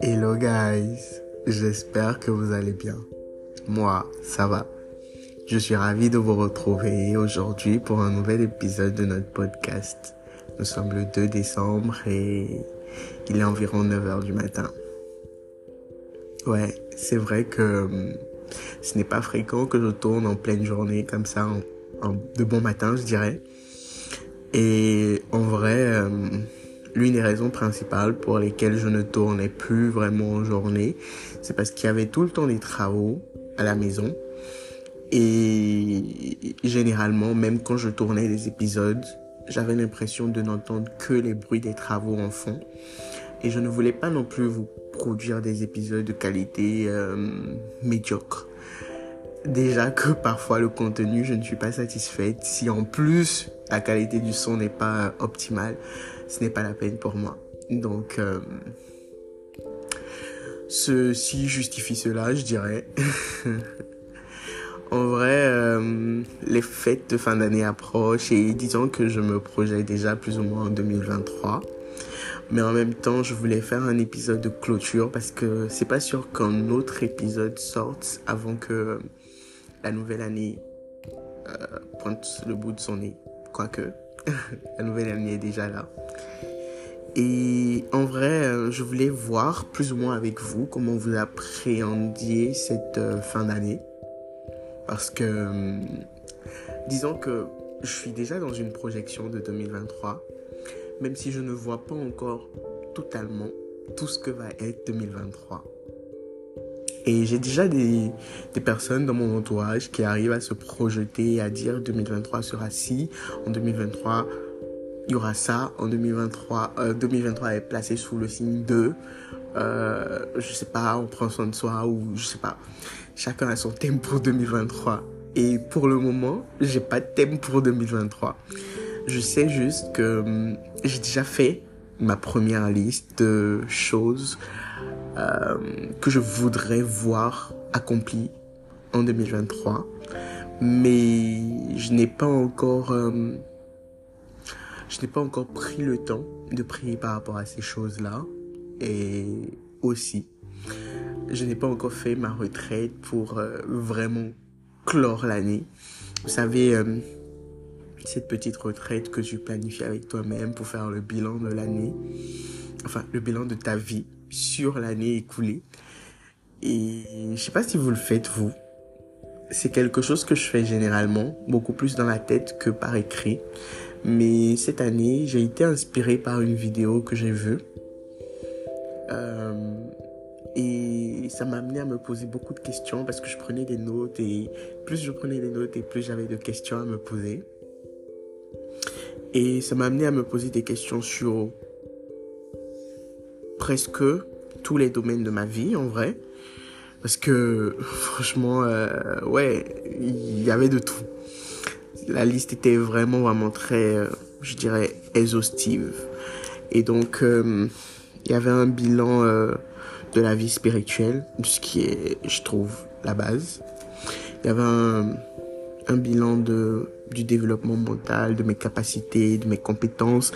Hello guys, j'espère que vous allez bien. Moi, ça va. Je suis ravi de vous retrouver aujourd'hui pour un nouvel épisode de notre podcast. Nous sommes le 2 décembre et il est environ 9h du matin. Ouais, c'est vrai que hum, ce n'est pas fréquent que je tourne en pleine journée comme ça, en, de bon matin, je dirais. Et en vrai, hum, l'une des raisons principales pour lesquelles je ne tournais plus vraiment en journée, c'est parce qu'il y avait tout le temps des travaux à la maison. Et généralement, même quand je tournais des épisodes, j'avais l'impression de n'entendre que les bruits des travaux en fond. Et je ne voulais pas non plus vous produire des épisodes de qualité euh, médiocre. Déjà que parfois le contenu, je ne suis pas satisfaite. Si en plus la qualité du son n'est pas optimale, ce n'est pas la peine pour moi. Donc, euh, ceci justifie cela, je dirais. en vrai, euh, les fêtes de fin d'année approchent et disons que je me projette déjà plus ou moins en 2023. Mais en même temps, je voulais faire un épisode de clôture parce que c'est pas sûr qu'un autre épisode sorte avant que la nouvelle année euh, pointe le bout de son nez. Quoique, la nouvelle année est déjà là. Et en vrai, euh, je voulais voir plus ou moins avec vous comment vous appréhendiez cette euh, fin d'année. Parce que, disons que je suis déjà dans une projection de 2023 même si je ne vois pas encore totalement tout ce que va être 2023. Et j'ai déjà des, personnes dans mon entourage qui arrivent à se projeter et à dire 2023 sera ci, en 2023 il y aura ça, en 2023, 2023 euh, est placé sous le signe de, euh, je sais pas, on prend soin de soi ou je sais pas. Chacun a son thème pour 2023. Et pour le moment, j'ai pas de thème pour 2023. Je sais juste que hum, j'ai déjà fait ma première liste de choses euh, que je voudrais voir accomplies en 2023. Mais je n'ai pas encore... Euh, je n'ai pas encore pris le temps de prier par rapport à ces choses-là. Et aussi, je n'ai pas encore fait ma retraite pour euh, vraiment clore l'année. Vous savez, cette petite retraite que tu planifies avec toi-même pour faire le bilan de l'année, enfin le bilan de ta vie sur l'année écoulée. Et je sais pas si vous le faites vous. C'est quelque chose que je fais généralement, beaucoup plus dans la tête que par écrit. Mais cette année, j'ai été inspiré par une vidéo que j'ai vue. Euh, et ça m'a amené à me poser beaucoup de questions parce que je prenais des notes et plus je prenais des notes et plus j'avais de questions à me poser. Et ça m'a amené à me poser des questions sur presque tous les domaines de ma vie, en vrai. Parce que, franchement, euh, ouais, il y avait de tout. La liste était vraiment, vraiment très, euh, je dirais, exhaustive. Et donc, euh, il y avait un bilan de la vie spirituelle, ce qui est, je trouve, la base. Il y avait un, un bilan de, du développement mental, de mes capacités, de mes compétences.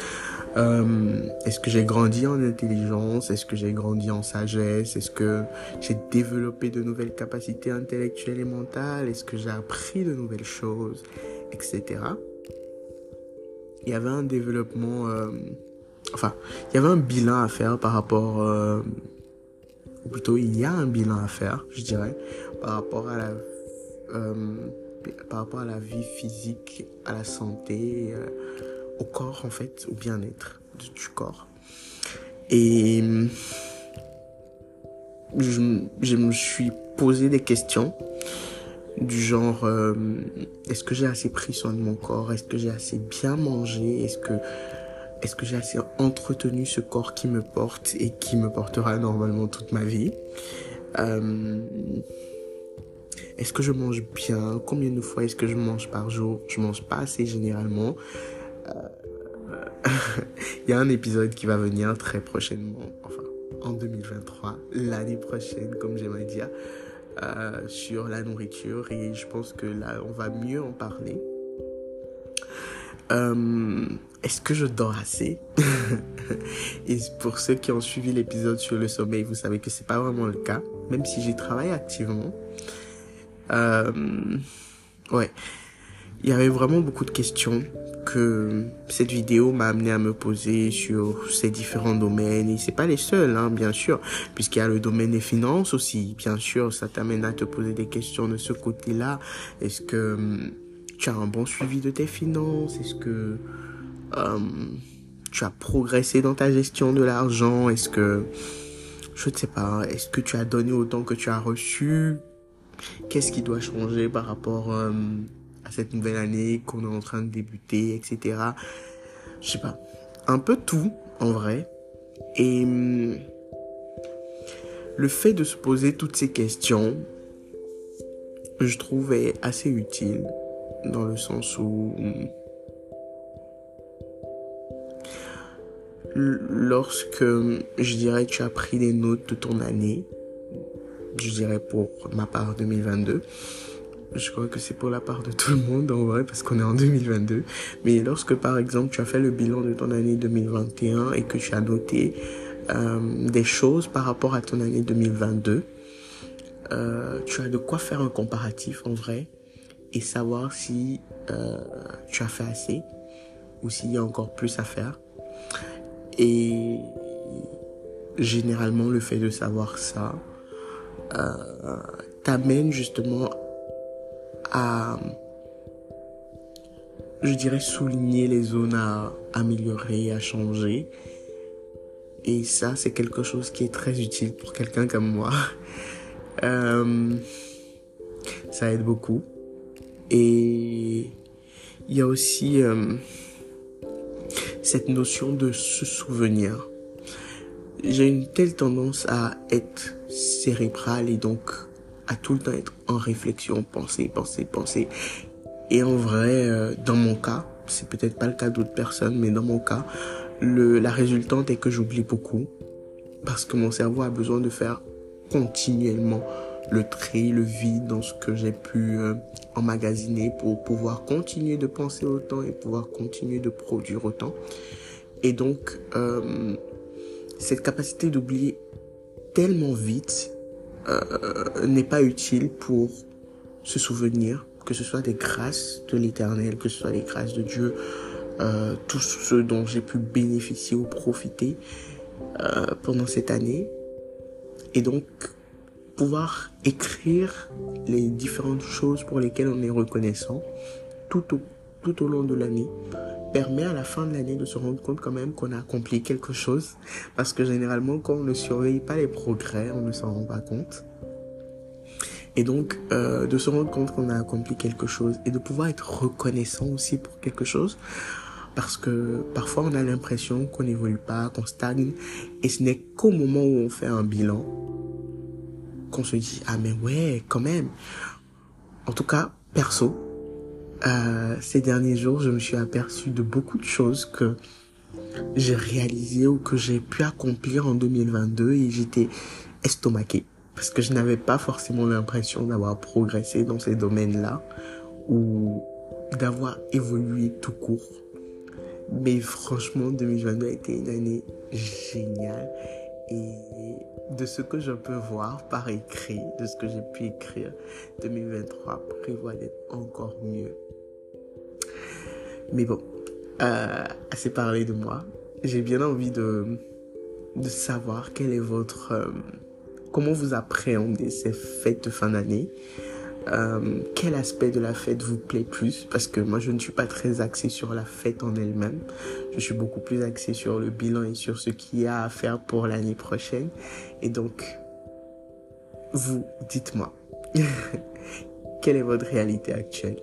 Euh, Est-ce que j'ai grandi en intelligence? Est-ce que j'ai grandi en sagesse? Est-ce que j'ai développé de nouvelles capacités intellectuelles et mentales? Est-ce que j'ai appris de nouvelles choses? Etc. Il y avait un développement... Euh, enfin, il y avait un bilan à faire par rapport... Euh, ou plutôt, il y a un bilan à faire, je dirais, par rapport à la... Par rapport à la vie physique, à la santé, euh, au corps en fait, au bien-être du corps. Et je, me suis posé des questions du genre euh, est-ce que j'ai assez pris soin de mon corps? Est-ce que j'ai assez bien mangé? Est-ce que est-ce que j'ai assez entretenu ce corps qui me porte et qui me portera normalement toute ma vie? Euh, est-ce que je mange bien? Combien de fois est-ce que je mange par jour? Je mange pas assez généralement. Euh, il y a un épisode qui va venir très prochainement, enfin en 2023, l'année prochaine, comme j'aimerais dire, euh, sur la nourriture et je pense que là, on va mieux en parler. euh, est-ce que je dors assez? Et pour ceux qui ont suivi l'épisode sur le sommeil, vous savez que c'est pas vraiment le cas, même si j'y travaille activement. Euh, ouais, il y avait vraiment beaucoup de questions que cette vidéo m'a amené à me poser sur ces différents domaines. Et c'est pas les seuls hein, bien sûr puisqu'il y a le domaine des finances aussi. Bien sûr ça t'amène à te poser des questions de ce côté-là. Est-ce que hum, tu as un bon suivi de tes finances? Est-ce que hum, tu as progressé dans ta gestion de l'argent? Est-ce que je ne sais pas est-ce que tu as donné autant que tu as reçu? Qu'est-ce qui doit changer par rapport hum, cette nouvelle année qu'on est en train de débuter, etc. Je sais pas. Un peu tout, en vrai. Et hum, le fait de se poser toutes ces questions, je trouve assez utile dans le sens où hum, lorsque je dirais tu as pris des notes de ton année, je dirais pour ma part 2022, je crois que c'est pour la part de tout le monde en vrai parce qu'on est en 2022. Mais lorsque par exemple tu as fait le bilan de ton année 2021 et que tu as noté euh, des choses par rapport à ton année 2022, euh, tu as de quoi faire un comparatif en vrai et savoir si euh, tu as fait assez ou s'il y a encore plus à faire. Et généralement le fait de savoir ça t'amène justement à, je dirais, souligner les zones à améliorer, à changer. Et ça, c'est quelque chose qui est très utile pour quelqu'un comme moi. Euh, ça aide beaucoup. Et il y a aussi euh, cette notion de se souvenir. J'ai une telle tendance à être cérébrale et donc à tout le temps être en réflexion, penser, penser, penser. Et en vrai, euh, dans mon cas, c'est peut-être pas le cas d'autres personnes, mais dans mon cas, le, la résultante est que j'oublie beaucoup parce que mon cerveau a besoin de faire continuellement le tri, le vide dans ce que j'ai pu euh, emmagasiner pour pouvoir continuer de penser autant et pouvoir continuer de produire autant. Et donc, euh, cette capacité d'oublier tellement vite euh, n'est pas utile pour se souvenir que ce soit des grâces de l'éternel, que ce soit les grâces de Dieu, euh, tout ce dont j'ai pu bénéficier ou profiter euh, pendant cette année. Et donc, pouvoir écrire les différentes choses pour lesquelles on est reconnaissant tout au, tout au long de l'année permet à la fin de l'année de se rendre compte quand même qu'on a accompli quelque chose. Parce que généralement, quand on ne surveille pas les progrès, on ne s'en rend pas compte. Et donc, euh, de se rendre compte qu'on a accompli quelque chose et de pouvoir être reconnaissant aussi pour quelque chose. Parce que parfois, on a l'impression qu'on n'évolue pas, qu'on stagne. Et ce n'est qu'au moment où on fait un bilan qu'on se dit, ah mais ouais, quand même. En tout cas, perso, euh, ces derniers jours, je me suis aperçu de beaucoup de choses que j'ai réalisées ou que j'ai pu accomplir en 2022 et j'étais estomaqué parce que je n'avais pas forcément l'impression d'avoir progressé dans ces domaines-là ou d'avoir évolué tout court. Mais franchement, 2022 a été une année géniale et de ce que je peux voir par écrit, de ce que j'ai pu écrire, 2023 prévoit d'être encore mieux. Mais bon, euh, assez parlé de moi. J'ai bien envie de, de savoir quel est votre... Euh, comment vous appréhendez ces fêtes de fin d'année. Euh, quel aspect de la fête vous plaît plus? Parce que moi, je ne suis pas très axé sur la fête en elle-même. Je suis beaucoup plus axé sur le bilan et sur ce qu'il y a à faire pour l'année prochaine. Et donc, vous, dites-moi, quelle est votre réalité actuelle?